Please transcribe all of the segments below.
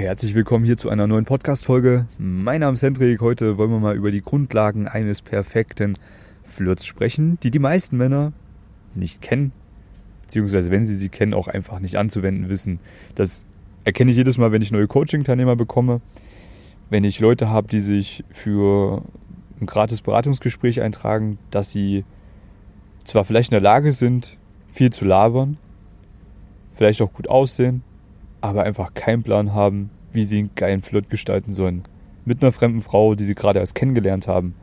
Herzlich willkommen hier zu einer neuen Podcast-Folge. Mein Name ist Hendrik. Heute wollen wir mal über die Grundlagen eines perfekten Flirts sprechen, die die meisten Männer nicht kennen, beziehungsweise wenn sie sie kennen, auch einfach nicht anzuwenden wissen. Das erkenne ich jedes Mal, wenn ich neue Coaching-Teilnehmer bekomme, wenn ich Leute habe, die sich für ein gratis Beratungsgespräch eintragen, dass sie zwar vielleicht in der Lage sind, viel zu labern, vielleicht auch gut aussehen, aber einfach keinen Plan haben, wie sie einen geilen Flirt gestalten sollen. Mit einer fremden Frau, die sie gerade erst kennengelernt haben.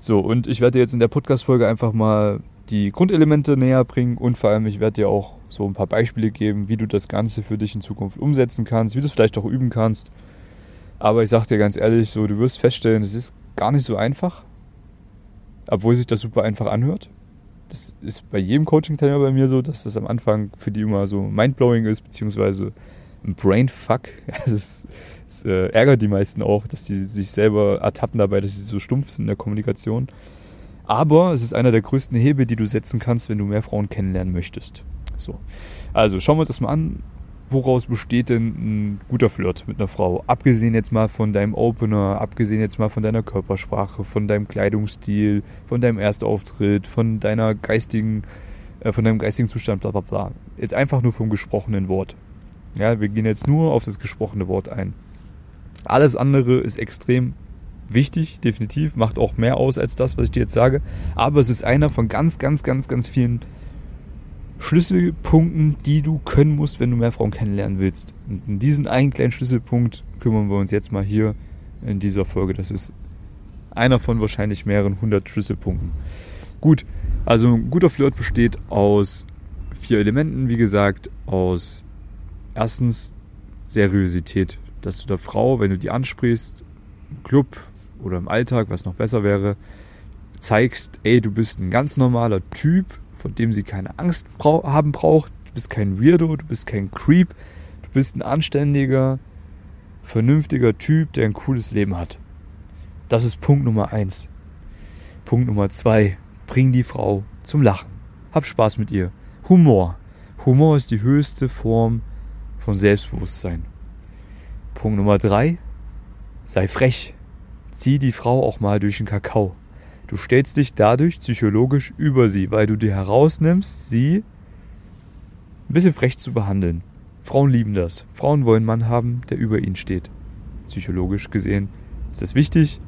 So, und ich werde dir jetzt in der Podcast-Folge einfach mal die Grundelemente näher bringen und vor allem, ich werde dir auch so ein paar Beispiele geben, wie du das Ganze für dich in Zukunft umsetzen kannst, wie du es vielleicht auch üben kannst. Aber ich sage dir ganz ehrlich, so, du wirst feststellen, es ist gar nicht so einfach, obwohl sich das super einfach anhört das ist bei jedem Coaching-Teilnehmer bei mir so, dass das am Anfang für die immer so mindblowing ist, beziehungsweise ein Brainfuck. Das, das äh, ärgert die meisten auch, dass die sich selber ertappen dabei, dass sie so stumpf sind in der Kommunikation. Aber es ist einer der größten Hebel, die du setzen kannst, wenn du mehr Frauen kennenlernen möchtest. So. Also schauen wir uns das mal an woraus besteht denn ein guter Flirt mit einer Frau? Abgesehen jetzt mal von deinem Opener, abgesehen jetzt mal von deiner Körpersprache, von deinem Kleidungsstil, von deinem Erstauftritt, von deiner geistigen, äh, von deinem geistigen Zustand, bla bla bla. Jetzt einfach nur vom gesprochenen Wort. Ja, wir gehen jetzt nur auf das gesprochene Wort ein. Alles andere ist extrem wichtig, definitiv, macht auch mehr aus als das, was ich dir jetzt sage. Aber es ist einer von ganz, ganz, ganz, ganz vielen Schlüsselpunkten, die du können musst, wenn du mehr Frauen kennenlernen willst. Und in diesen einen kleinen Schlüsselpunkt kümmern wir uns jetzt mal hier in dieser Folge. Das ist einer von wahrscheinlich mehreren hundert Schlüsselpunkten. Gut, also ein guter Flirt besteht aus vier Elementen, wie gesagt, aus erstens Seriosität, dass du der Frau, wenn du die ansprichst, im Club oder im Alltag, was noch besser wäre, zeigst, ey, du bist ein ganz normaler Typ, von dem sie keine Angst brau haben braucht. Du bist kein Weirdo, du bist kein Creep, du bist ein anständiger, vernünftiger Typ, der ein cooles Leben hat. Das ist Punkt Nummer eins. Punkt Nummer zwei: Bring die Frau zum Lachen. Hab Spaß mit ihr. Humor. Humor ist die höchste Form von Selbstbewusstsein. Punkt Nummer drei: Sei frech. Zieh die Frau auch mal durch den Kakao. Du stellst dich dadurch psychologisch über sie, weil du dir herausnimmst, sie ein bisschen frech zu behandeln. Frauen lieben das. Frauen wollen einen Mann haben, der über ihnen steht. Psychologisch gesehen ist das wichtig.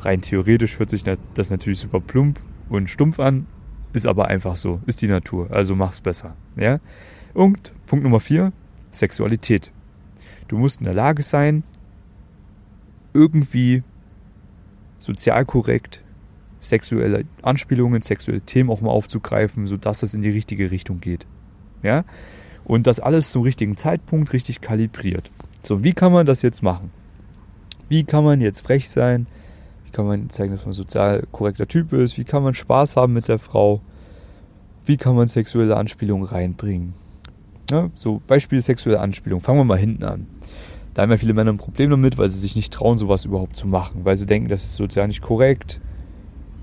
Rein theoretisch hört sich das natürlich super plump und stumpf an, ist aber einfach so, ist die Natur, also mach's besser. Ja? Und Punkt Nummer vier: Sexualität. Du musst in der Lage sein, irgendwie sozial korrekt sexuelle Anspielungen, sexuelle Themen auch mal aufzugreifen, sodass es in die richtige Richtung geht. Ja? Und das alles zum richtigen Zeitpunkt richtig kalibriert. So, wie kann man das jetzt machen? Wie kann man jetzt frech sein? Wie kann man zeigen, dass man sozial korrekter Typ ist? Wie kann man Spaß haben mit der Frau? Wie kann man sexuelle Anspielungen reinbringen? Ja, so, Beispiel sexuelle Anspielung. Fangen wir mal hinten an. Da haben ja viele Männer ein Problem damit, weil sie sich nicht trauen, sowas überhaupt zu machen, weil sie denken, das ist sozial nicht korrekt.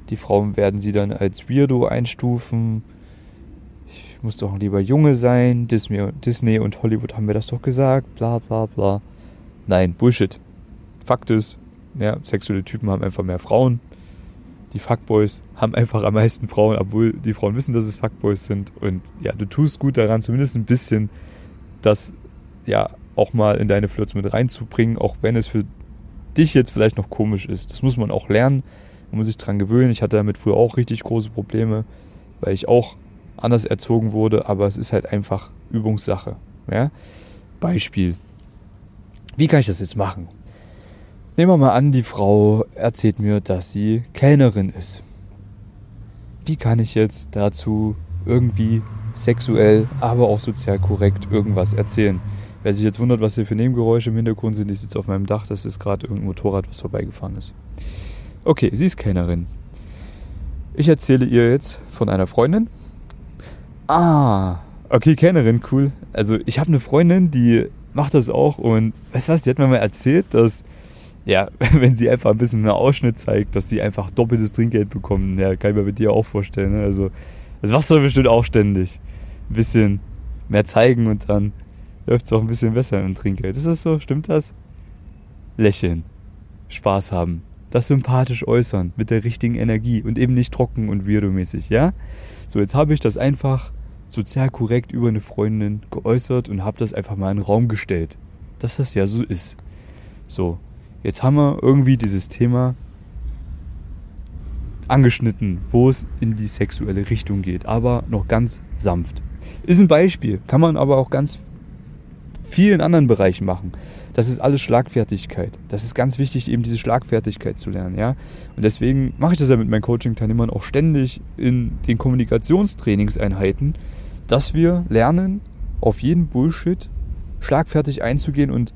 Die Frauen werden sie dann als Weirdo einstufen. Ich muss doch lieber Junge sein. Disney und Hollywood haben mir das doch gesagt. Bla bla bla. Nein, Bullshit. Fakt ist, ja, sexuelle Typen haben einfach mehr Frauen. Die Fuckboys haben einfach am meisten Frauen, obwohl die Frauen wissen, dass es Fuckboys sind. Und ja, du tust gut daran, zumindest ein bisschen das ja auch mal in deine Flirts mit reinzubringen, auch wenn es für dich jetzt vielleicht noch komisch ist. Das muss man auch lernen, man muss sich dran gewöhnen. Ich hatte damit früher auch richtig große Probleme, weil ich auch anders erzogen wurde, aber es ist halt einfach Übungssache. Ja? Beispiel. Wie kann ich das jetzt machen? Nehmen wir mal an, die Frau erzählt mir, dass sie Kellnerin ist. Wie kann ich jetzt dazu irgendwie sexuell, aber auch sozial korrekt irgendwas erzählen? Wer sich jetzt wundert, was hier für Nebengeräusche im Hintergrund sind, ich sitze auf meinem Dach, das ist gerade irgendein Motorrad, was vorbeigefahren ist. Okay, sie ist Kellnerin. Ich erzähle ihr jetzt von einer Freundin. Ah, okay, Kellnerin, cool. Also ich habe eine Freundin, die macht das auch und weißt du was, die hat mir mal erzählt, dass ja, wenn sie einfach ein bisschen mehr Ausschnitt zeigt, dass sie einfach doppeltes Trinkgeld bekommen. Ja, kann ich mir bei dir auch vorstellen. Ne? Also, das machst du bestimmt auch ständig. Ein bisschen mehr zeigen und dann läuft es auch ein bisschen besser im Trinkgeld. Ist das so? Stimmt das? Lächeln. Spaß haben. Das sympathisch äußern. Mit der richtigen Energie. Und eben nicht trocken und weirdo-mäßig, ja? So, jetzt habe ich das einfach sozial korrekt über eine Freundin geäußert und habe das einfach mal in den Raum gestellt. Dass das ja so ist. So, jetzt haben wir irgendwie dieses Thema angeschnitten, wo es in die sexuelle Richtung geht, aber noch ganz sanft. Ist ein Beispiel, kann man aber auch ganz vielen anderen Bereichen machen. Das ist alles Schlagfertigkeit. Das ist ganz wichtig, eben diese Schlagfertigkeit zu lernen, ja. Und deswegen mache ich das ja mit meinen Coaching-Teilnehmern auch ständig in den Kommunikationstrainingseinheiten, dass wir lernen, auf jeden Bullshit schlagfertig einzugehen und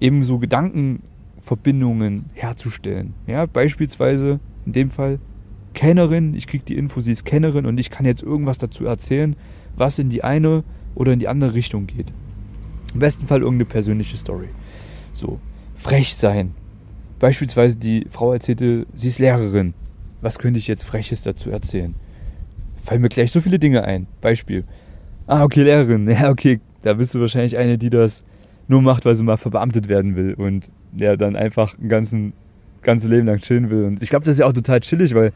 eben so Gedankenverbindungen herzustellen. Ja, beispielsweise in dem Fall Kennerin, ich kriege die Info, sie ist Kennerin und ich kann jetzt irgendwas dazu erzählen, was in die eine oder in die andere Richtung geht. Im besten Fall irgendeine persönliche Story. So, frech sein. Beispielsweise die Frau erzählte, sie ist Lehrerin. Was könnte ich jetzt Freches dazu erzählen? Fallen mir gleich so viele Dinge ein. Beispiel. Ah, okay, Lehrerin. Ja, okay, da bist du wahrscheinlich eine, die das nur macht, weil sie mal verbeamtet werden will und ja, dann einfach ein ganzen, ganzes Leben lang chillen will. Und ich glaube, das ist ja auch total chillig, weil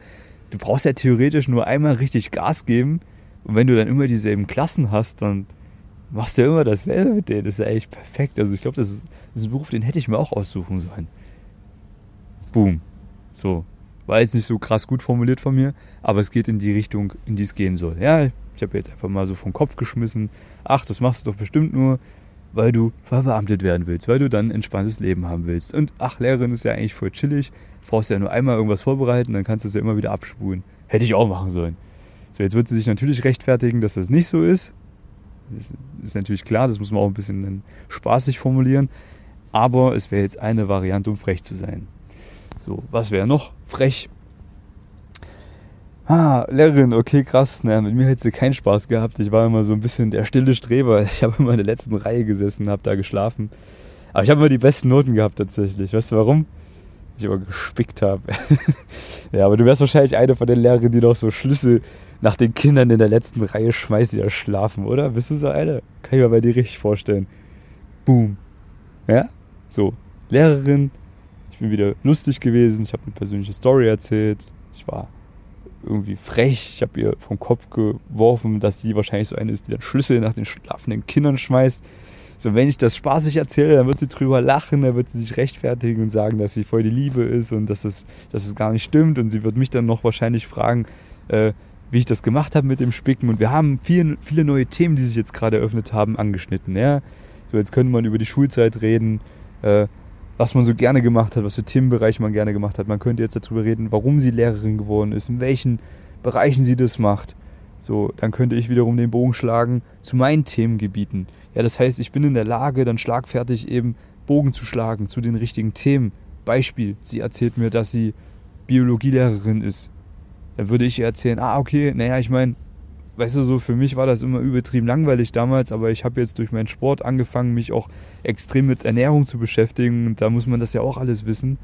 du brauchst ja theoretisch nur einmal richtig Gas geben und wenn du dann immer dieselben Klassen hast, dann machst du ja immer dasselbe mit denen. Das ist ja echt perfekt. Also ich glaube, das, das, ist ein Beruf, den hätte ich mir auch aussuchen sollen. Boom. So. War jetzt nicht so krass gut formuliert von mir, aber es geht in die Richtung, in die es gehen soll. Ja, ich habe jetzt einfach mal so vom Kopf geschmissen. Ach, das machst du doch bestimmt nur, weil du verbeamtet werden willst, weil du dann ein entspanntes Leben haben willst. Und ach, Lehrerin ist ja eigentlich voll chillig. Du brauchst ja nur einmal irgendwas vorbereiten, dann kannst du es ja immer wieder abspulen. Hätte ich auch machen sollen. So, jetzt wird sie sich natürlich rechtfertigen, dass das nicht so ist. Das ist natürlich klar, das muss man auch ein bisschen spaßig formulieren. Aber es wäre jetzt eine Variante, um frech zu sein. So, was wäre noch frech? Ah, Lehrerin, okay, krass. Na, mit mir hättest du keinen Spaß gehabt. Ich war immer so ein bisschen der stille Streber. Ich habe immer in der letzten Reihe gesessen, habe da geschlafen. Aber ich habe immer die besten Noten gehabt tatsächlich. Weißt du warum? Ich immer gespickt habe. ja, aber du wärst wahrscheinlich eine von den Lehrerinnen, die noch so Schlüssel nach den Kindern in der letzten Reihe schmeißt, die da schlafen, oder? Bist du so eine? Kann ich mir bei dir richtig vorstellen. Boom. Ja? So. Lehrerin. Ich bin wieder lustig gewesen. Ich habe eine persönliche Story erzählt. Ich war irgendwie frech. Ich habe ihr vom Kopf geworfen, dass sie wahrscheinlich so eine ist, die dann Schlüssel nach den schlafenden Kindern schmeißt. So, wenn ich das spaßig erzähle, dann wird sie drüber lachen, dann wird sie sich rechtfertigen und sagen, dass sie voll die Liebe ist und dass es, dass es gar nicht stimmt. Und sie wird mich dann noch wahrscheinlich fragen, äh, wie ich das gemacht habe mit dem Spicken. Und wir haben viel, viele neue Themen, die sich jetzt gerade eröffnet haben, angeschnitten. Ja? So, jetzt könnte man über die Schulzeit reden, äh, was man so gerne gemacht hat, was für Themenbereiche man gerne gemacht hat. Man könnte jetzt darüber reden, warum sie Lehrerin geworden ist, in welchen Bereichen sie das macht. So, dann könnte ich wiederum den Bogen schlagen zu meinen Themengebieten. Ja, das heißt, ich bin in der Lage, dann schlagfertig eben Bogen zu schlagen zu den richtigen Themen. Beispiel, sie erzählt mir, dass sie Biologielehrerin ist dann würde ich erzählen, ah, okay, naja, ich meine, weißt du, so für mich war das immer übertrieben langweilig damals, aber ich habe jetzt durch meinen Sport angefangen, mich auch extrem mit Ernährung zu beschäftigen und da muss man das ja auch alles wissen.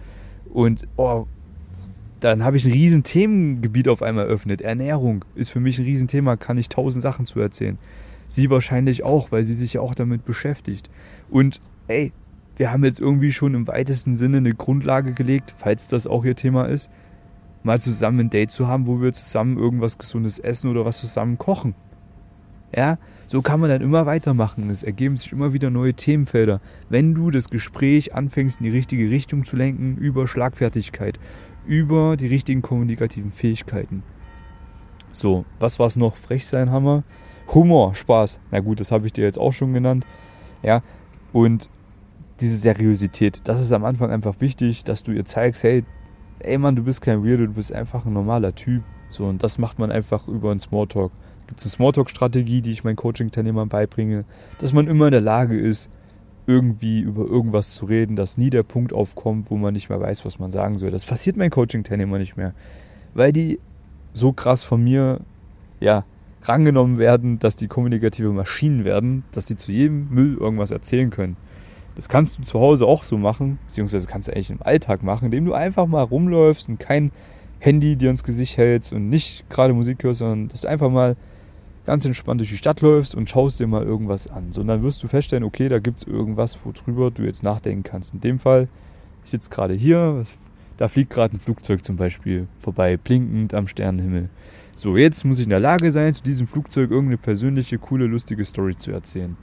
Und oh, dann habe ich ein riesen Themengebiet auf einmal eröffnet. Ernährung ist für mich ein Riesenthema, kann ich tausend Sachen zu erzählen. Sie wahrscheinlich auch, weil sie sich ja auch damit beschäftigt. Und ey, wir haben jetzt irgendwie schon im weitesten Sinne eine Grundlage gelegt, falls das auch ihr Thema ist, mal zusammen ein Date zu haben, wo wir zusammen irgendwas Gesundes essen oder was zusammen kochen. Ja, so kann man dann immer weitermachen. Es ergeben sich immer wieder neue Themenfelder. Wenn du das Gespräch anfängst, in die richtige Richtung zu lenken, über Schlagfertigkeit, über die richtigen kommunikativen Fähigkeiten. So, was war es noch? Frech sein wir. Humor, Spaß. Na gut, das habe ich dir jetzt auch schon genannt. Ja, und diese Seriosität, das ist am Anfang einfach wichtig, dass du ihr zeigst, hey, ey Mann, du bist kein Weirdo, du bist einfach ein normaler Typ. So, und das macht man einfach über einen Smalltalk. Gibt es eine Smalltalk-Strategie, die ich meinen Coaching-Teilnehmern beibringe, dass man immer in der Lage ist, irgendwie über irgendwas zu reden, dass nie der Punkt aufkommt, wo man nicht mehr weiß, was man sagen soll. Das passiert meinen Coaching-Teilnehmern nicht mehr. Weil die so krass von mir, ja, rangenommen werden, dass die kommunikative Maschinen werden, dass sie zu jedem Müll irgendwas erzählen können. Das kannst du zu Hause auch so machen, beziehungsweise kannst du eigentlich im Alltag machen, indem du einfach mal rumläufst und kein Handy dir ins Gesicht hältst und nicht gerade Musik hörst, sondern dass du einfach mal ganz entspannt durch die Stadt läufst und schaust dir mal irgendwas an. So, und dann wirst du feststellen, okay, da gibt es irgendwas, worüber du jetzt nachdenken kannst. In dem Fall, ich sitze gerade hier, da fliegt gerade ein Flugzeug zum Beispiel vorbei, blinkend am Sternenhimmel. So, jetzt muss ich in der Lage sein, zu diesem Flugzeug irgendeine persönliche, coole, lustige Story zu erzählen.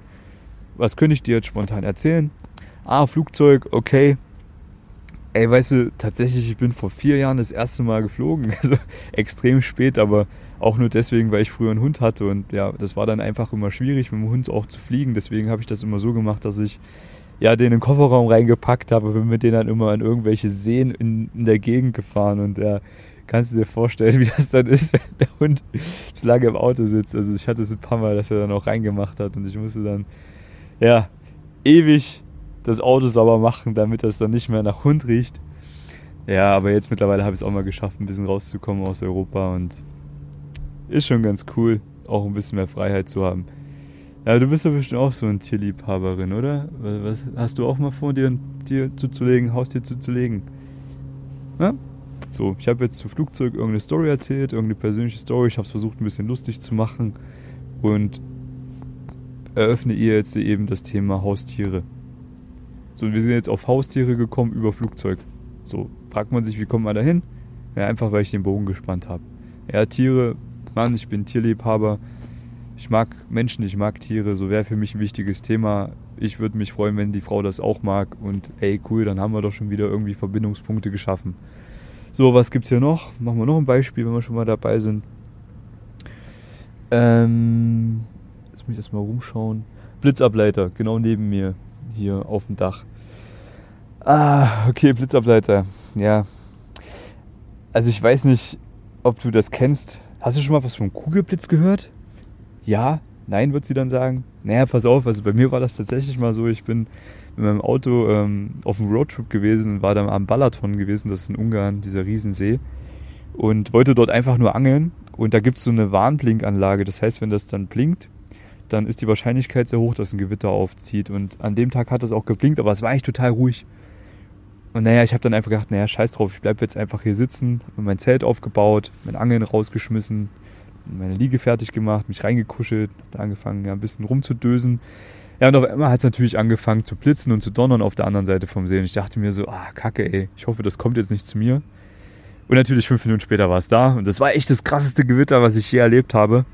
Was könnte ich dir jetzt spontan erzählen? Ah, Flugzeug, okay. Ey, weißt du, tatsächlich, ich bin vor vier Jahren das erste Mal geflogen. Also extrem spät, aber auch nur deswegen, weil ich früher einen Hund hatte. Und ja, das war dann einfach immer schwierig, mit dem Hund auch zu fliegen. Deswegen habe ich das immer so gemacht, dass ich ja, den in den Kofferraum reingepackt habe, bin mit denen dann immer an irgendwelche Seen in, in der Gegend gefahren und ja, kannst du dir vorstellen, wie das dann ist, wenn der Hund zu lange im Auto sitzt. Also ich hatte es ein paar Mal, dass er dann auch reingemacht hat und ich musste dann, ja, ewig das Auto sauber machen, damit das dann nicht mehr nach Hund riecht. Ja, aber jetzt mittlerweile habe ich es auch mal geschafft, ein bisschen rauszukommen aus Europa und ist schon ganz cool, auch ein bisschen mehr Freiheit zu haben. Ja, du bist ja bestimmt auch so eine Tierliebhaberin, oder? Was hast du auch mal vor, dir ein Tier zuzulegen, Haustier zuzulegen? Ja? So, ich habe jetzt zu Flugzeug irgendeine Story erzählt, irgendeine persönliche Story. Ich habe es versucht, ein bisschen lustig zu machen und eröffne ihr jetzt eben das Thema Haustiere. So, wir sind jetzt auf Haustiere gekommen über Flugzeug. So, fragt man sich, wie kommt man da hin? Ja, einfach weil ich den Bogen gespannt habe. Ja, Tiere, Mann, ich bin Tierliebhaber ich mag Menschen, ich mag Tiere, so wäre für mich ein wichtiges Thema. Ich würde mich freuen, wenn die Frau das auch mag und ey, cool, dann haben wir doch schon wieder irgendwie Verbindungspunkte geschaffen. So, was gibt's hier noch? Machen wir noch ein Beispiel, wenn wir schon mal dabei sind. Ähm, jetzt muss ich erstmal rumschauen. Blitzableiter, genau neben mir, hier auf dem Dach. Ah, okay, Blitzableiter. Ja. Also ich weiß nicht, ob du das kennst. Hast du schon mal was vom Kugelblitz gehört? ja, nein, wird sie dann sagen. Naja, pass auf, also bei mir war das tatsächlich mal so, ich bin mit meinem Auto ähm, auf einem Roadtrip gewesen und war dann am Balaton gewesen, das ist in Ungarn, dieser Riesensee, und wollte dort einfach nur angeln. Und da gibt es so eine Warnblinkanlage, das heißt, wenn das dann blinkt, dann ist die Wahrscheinlichkeit sehr hoch, dass ein Gewitter aufzieht. Und an dem Tag hat das auch geblinkt, aber es war eigentlich total ruhig. Und naja, ich habe dann einfach gedacht, naja, scheiß drauf, ich bleibe jetzt einfach hier sitzen, habe mein Zelt aufgebaut, mein Angeln rausgeschmissen, meine Liege fertig gemacht, mich reingekuschelt, angefangen ja, ein bisschen rumzudösen. Ja, und auf einmal hat es natürlich angefangen zu blitzen und zu donnern auf der anderen Seite vom See. Und ich dachte mir so, ah, kacke, ey, ich hoffe, das kommt jetzt nicht zu mir. Und natürlich fünf Minuten später war es da. Und das war echt das krasseste Gewitter, was ich je erlebt habe.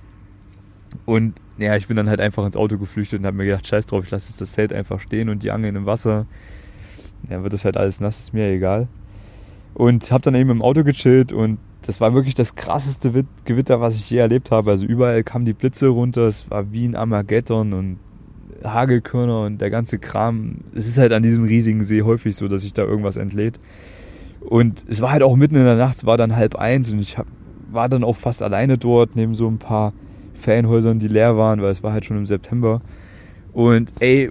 Und ja, ich bin dann halt einfach ins Auto geflüchtet und habe mir gedacht, scheiß drauf, ich lasse jetzt das Zelt einfach stehen und die Angeln im Wasser. Ja, wird das halt alles nass, ist mir egal. Und habe dann eben im Auto gechillt und das war wirklich das krasseste Gewitter, was ich je erlebt habe. Also überall kamen die Blitze runter, es war wie ein Armageddon und Hagelkörner und der ganze Kram. Es ist halt an diesem riesigen See häufig so, dass sich da irgendwas entlädt. Und es war halt auch mitten in der Nacht, es war dann halb eins und ich hab, war dann auch fast alleine dort, neben so ein paar Ferienhäusern, die leer waren, weil es war halt schon im September. Und ey,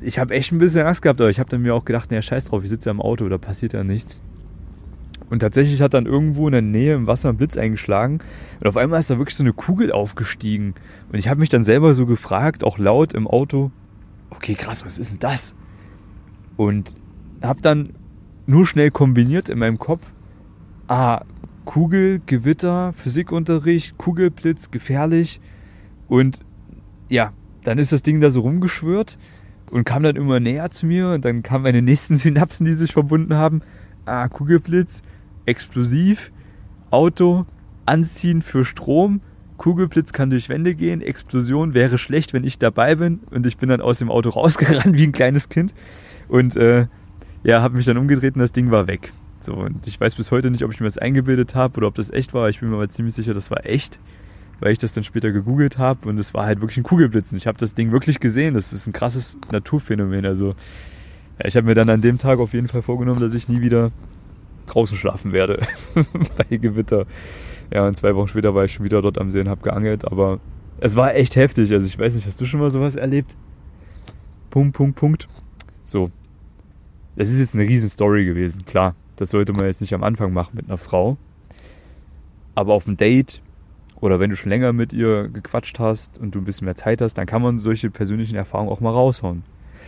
ich habe echt ein bisschen Angst gehabt, aber ich habe dann mir auch gedacht, naja, scheiß drauf, ich sitze ja im Auto, da passiert ja nichts. Und tatsächlich hat dann irgendwo in der Nähe im Wasser ein Blitz eingeschlagen. Und auf einmal ist da wirklich so eine Kugel aufgestiegen. Und ich habe mich dann selber so gefragt, auch laut im Auto, okay, krass, was ist denn das? Und habe dann nur schnell kombiniert in meinem Kopf, ah, Kugel, Gewitter, Physikunterricht, Kugelblitz, gefährlich. Und ja, dann ist das Ding da so rumgeschwört und kam dann immer näher zu mir und dann kamen meine nächsten Synapsen, die sich verbunden haben. Ah, Kugelblitz, explosiv, Auto, anziehen für Strom, Kugelblitz kann durch Wände gehen, Explosion wäre schlecht, wenn ich dabei bin und ich bin dann aus dem Auto rausgerannt wie ein kleines Kind und äh, ja, habe mich dann umgedreht und das Ding war weg. So, und ich weiß bis heute nicht, ob ich mir das eingebildet habe oder ob das echt war. Ich bin mir aber ziemlich sicher, das war echt, weil ich das dann später gegoogelt habe und es war halt wirklich ein Kugelblitz. Und ich habe das Ding wirklich gesehen. Das ist ein krasses Naturphänomen. Also, ja, ich habe mir dann an dem Tag auf jeden Fall vorgenommen, dass ich nie wieder draußen schlafen werde bei Gewitter. Ja, und zwei Wochen später war ich schon wieder dort am See und habe geangelt, aber es war echt heftig. Also ich weiß nicht, hast du schon mal sowas erlebt? Punkt, Punkt, Punkt. So. Das ist jetzt eine riesen Story gewesen, klar. Das sollte man jetzt nicht am Anfang machen mit einer Frau. Aber auf dem Date oder wenn du schon länger mit ihr gequatscht hast und du ein bisschen mehr Zeit hast, dann kann man solche persönlichen Erfahrungen auch mal raushauen.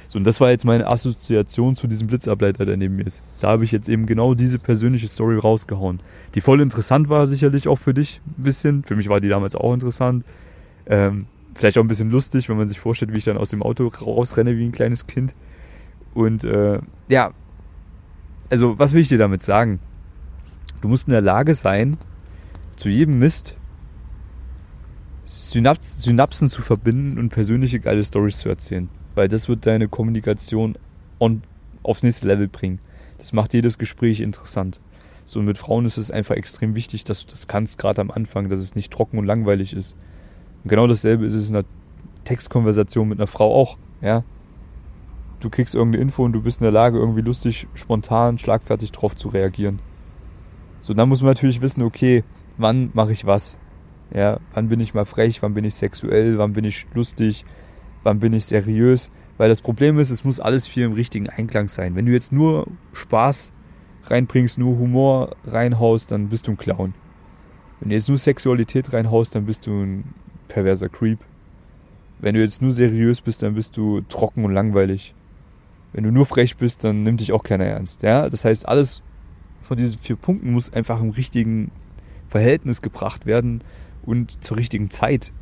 So, und das war jetzt meine Assoziation zu diesem Blitzableiter, der neben mir ist. Da habe ich jetzt eben genau diese persönliche Story rausgehauen. Die voll interessant war sicherlich auch für dich ein bisschen. Für mich war die damals auch interessant. Ähm, vielleicht auch ein bisschen lustig, wenn man sich vorstellt, wie ich dann aus dem Auto rausrenne wie ein kleines Kind. Und äh, ja, also was will ich dir damit sagen? Du musst in der Lage sein, zu jedem Mist Synaps Synapsen zu verbinden und persönliche geile Stories zu erzählen. Weil das wird deine Kommunikation on, aufs nächste Level bringen. Das macht jedes Gespräch interessant. So mit Frauen ist es einfach extrem wichtig, dass du das kannst, gerade am Anfang, dass es nicht trocken und langweilig ist. Und genau dasselbe ist es in einer Textkonversation mit einer Frau auch. Ja, du kriegst irgendeine Info und du bist in der Lage, irgendwie lustig, spontan, schlagfertig drauf zu reagieren. So, dann muss man natürlich wissen, okay, wann mache ich was? Ja, wann bin ich mal frech, wann bin ich sexuell, wann bin ich lustig, wann bin ich seriös? Weil das Problem ist, es muss alles viel im richtigen Einklang sein. Wenn du jetzt nur Spaß reinbringst, nur Humor reinhaust, dann bist du ein Clown. Wenn du jetzt nur Sexualität reinhaust, dann bist du ein perverser Creep. Wenn du jetzt nur seriös bist, dann bist du trocken und langweilig. Wenn du nur frech bist, dann nimmt dich auch keiner ernst. Ja? Das heißt, alles von diesen vier Punkten muss einfach im richtigen Verhältnis gebracht werden und zur richtigen Zeit.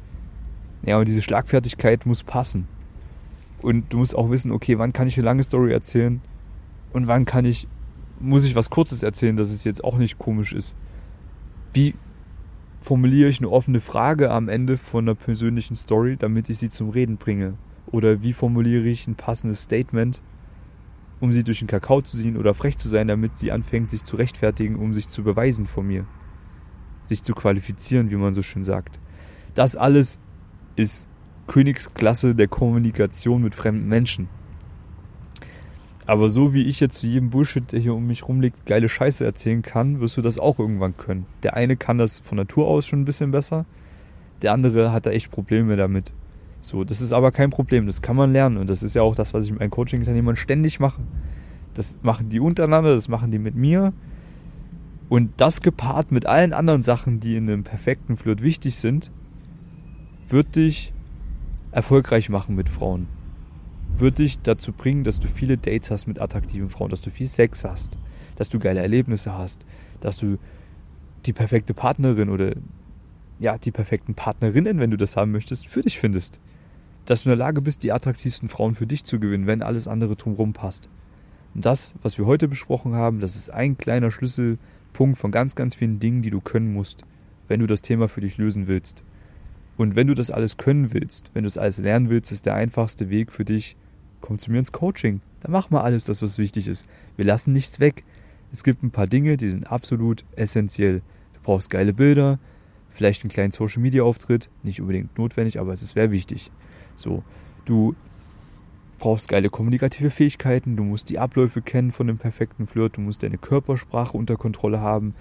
Ja, und diese Schlagfertigkeit muss passen. Und du musst auch wissen, okay, wann kann ich eine lange Story erzählen und wann kann ich, muss ich was Kurzes erzählen, dass es jetzt auch nicht komisch ist. Wie formuliere ich eine offene Frage am Ende von einer persönlichen Story, damit ich sie zum Reden bringe? Oder wie formuliere ich ein passendes Statement, um sie durch den Kakao zu ziehen oder frech zu sein, damit sie anfängt, sich zu rechtfertigen, um sich zu beweisen vor mir. Sich zu qualifizieren, wie man so schön sagt. Das alles ist Königsklasse der Kommunikation mit fremden Menschen. Aber so wie ich jetzt zu jedem Bullshit, der hier um mich rumliegt, geile Scheiße erzählen kann, wirst du das auch irgendwann können. Der eine kann das von Natur aus schon ein bisschen besser, der andere hat da echt Probleme damit. So, das ist aber kein Problem, das kann man lernen und das ist ja auch das, was ich mit meinen Coaching-Teilnehmern ständig mache. Das machen die untereinander, das machen die mit mir. Und das gepaart mit allen anderen Sachen, die in einem perfekten Flirt wichtig sind, wird dich erfolgreich machen mit Frauen. Wird dich dazu bringen, dass du viele Dates hast mit attraktiven Frauen, dass du viel Sex hast, dass du geile Erlebnisse hast, dass du die perfekte Partnerin oder ja, die perfekten Partnerinnen, wenn du das haben möchtest, für dich findest dass du in der Lage bist, die attraktivsten Frauen für dich zu gewinnen, wenn alles andere drumherum passt. Und das, was wir heute besprochen haben, das ist ein kleiner Schlüsselpunkt von ganz, ganz vielen Dingen, die du können musst, wenn du das Thema für dich lösen willst. Und wenn du das alles können willst, wenn du das alles lernen willst, ist der einfachste Weg für dich, komm zu mir ins Coaching. Dann mach mal alles das, was wichtig ist. Wir lassen nichts weg. Es gibt ein paar Dinge, die sind absolut essentiell. Du brauchst geile Bilder, vielleicht einen kleinen Social Media Auftritt, nicht unbedingt notwendig, aber es wäre wichtig. So, du brauchst geile kommunikative Fähigkeiten, du musst die Abläufe kennen von dem perfekten Flirt, du musst deine Körpersprache unter Kontrolle haben,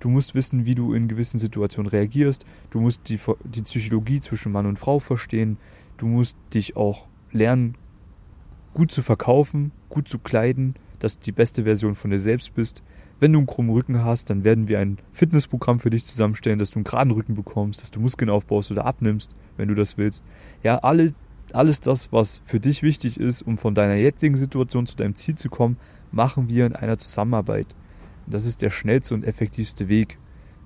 du musst wissen, wie du in gewissen Situationen reagierst, du musst die, die Psychologie zwischen Mann und Frau verstehen, du musst dich auch lernen, gut zu verkaufen, gut zu kleiden, dass du die beste Version von dir selbst bist. Wenn du einen krummen Rücken hast, dann werden wir ein Fitnessprogramm für dich zusammenstellen, dass du einen geraden Rücken bekommst, dass du Muskeln aufbaust oder abnimmst, wenn du das willst. Ja, alle, alles das, was für dich wichtig ist, um von deiner jetzigen Situation zu deinem Ziel zu kommen, machen wir in einer Zusammenarbeit. Das ist der schnellste und effektivste Weg.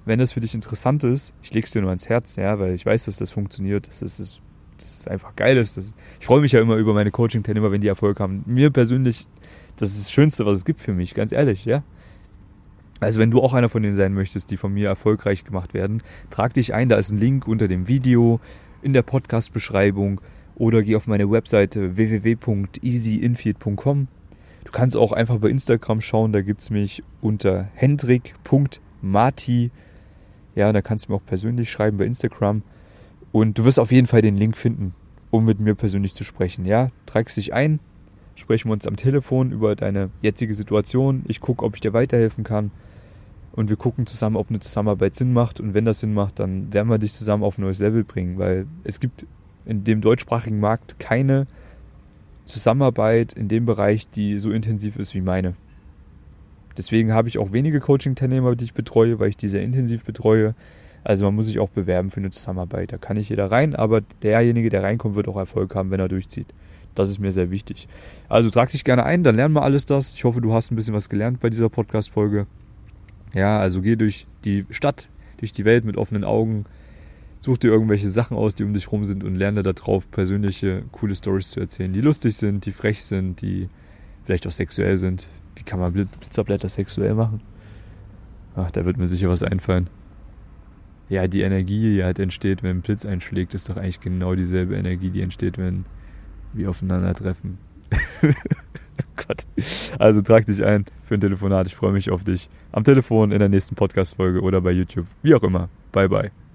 Wenn das für dich interessant ist, ich lege es dir nur ans Herz, ja, weil ich weiß, dass das funktioniert, dass es das, das ist einfach geil ist. Das, ich freue mich ja immer über meine Coaching-Teilnehmer, wenn die Erfolg haben. Mir persönlich, das ist das Schönste, was es gibt für mich, ganz ehrlich, ja. Also wenn du auch einer von denen sein möchtest, die von mir erfolgreich gemacht werden, trag dich ein, da ist ein Link unter dem Video, in der Podcast-Beschreibung oder geh auf meine Webseite www.easyinfield.com. Du kannst auch einfach bei Instagram schauen, da gibt es mich unter hendrik.mati. Ja, da kannst du mir auch persönlich schreiben bei Instagram. Und du wirst auf jeden Fall den Link finden, um mit mir persönlich zu sprechen. Ja, tragst dich ein, sprechen wir uns am Telefon über deine jetzige Situation. Ich gucke, ob ich dir weiterhelfen kann und wir gucken zusammen, ob eine Zusammenarbeit Sinn macht. Und wenn das Sinn macht, dann werden wir dich zusammen auf ein neues Level bringen, weil es gibt in dem deutschsprachigen Markt keine Zusammenarbeit in dem Bereich, die so intensiv ist wie meine. Deswegen habe ich auch wenige Coaching-Teilnehmer, die ich betreue, weil ich die sehr intensiv betreue. Also man muss sich auch bewerben für eine Zusammenarbeit. Da kann nicht jeder rein, aber derjenige, der reinkommt, wird auch Erfolg haben, wenn er durchzieht. Das ist mir sehr wichtig. Also trag dich gerne ein, dann lernen wir alles das. Ich hoffe, du hast ein bisschen was gelernt bei dieser Podcast-Folge. Ja, also geh durch die Stadt, durch die Welt mit offenen Augen. Such dir irgendwelche Sachen aus, die um dich rum sind und lerne darauf, persönliche, coole Stories zu erzählen, die lustig sind, die frech sind, die vielleicht auch sexuell sind. Wie kann man Blitzerblätter sexuell machen? Ach, da wird mir sicher was einfallen. Ja, die Energie, die halt entsteht, wenn ein Blitz einschlägt, ist doch eigentlich genau dieselbe Energie, die entsteht, wenn wir aufeinandertreffen. Gott. Also trag dich ein für ein Telefonat. Ich freue mich auf dich. Am Telefon in der nächsten Podcast-Folge oder bei YouTube. Wie auch immer. Bye, bye.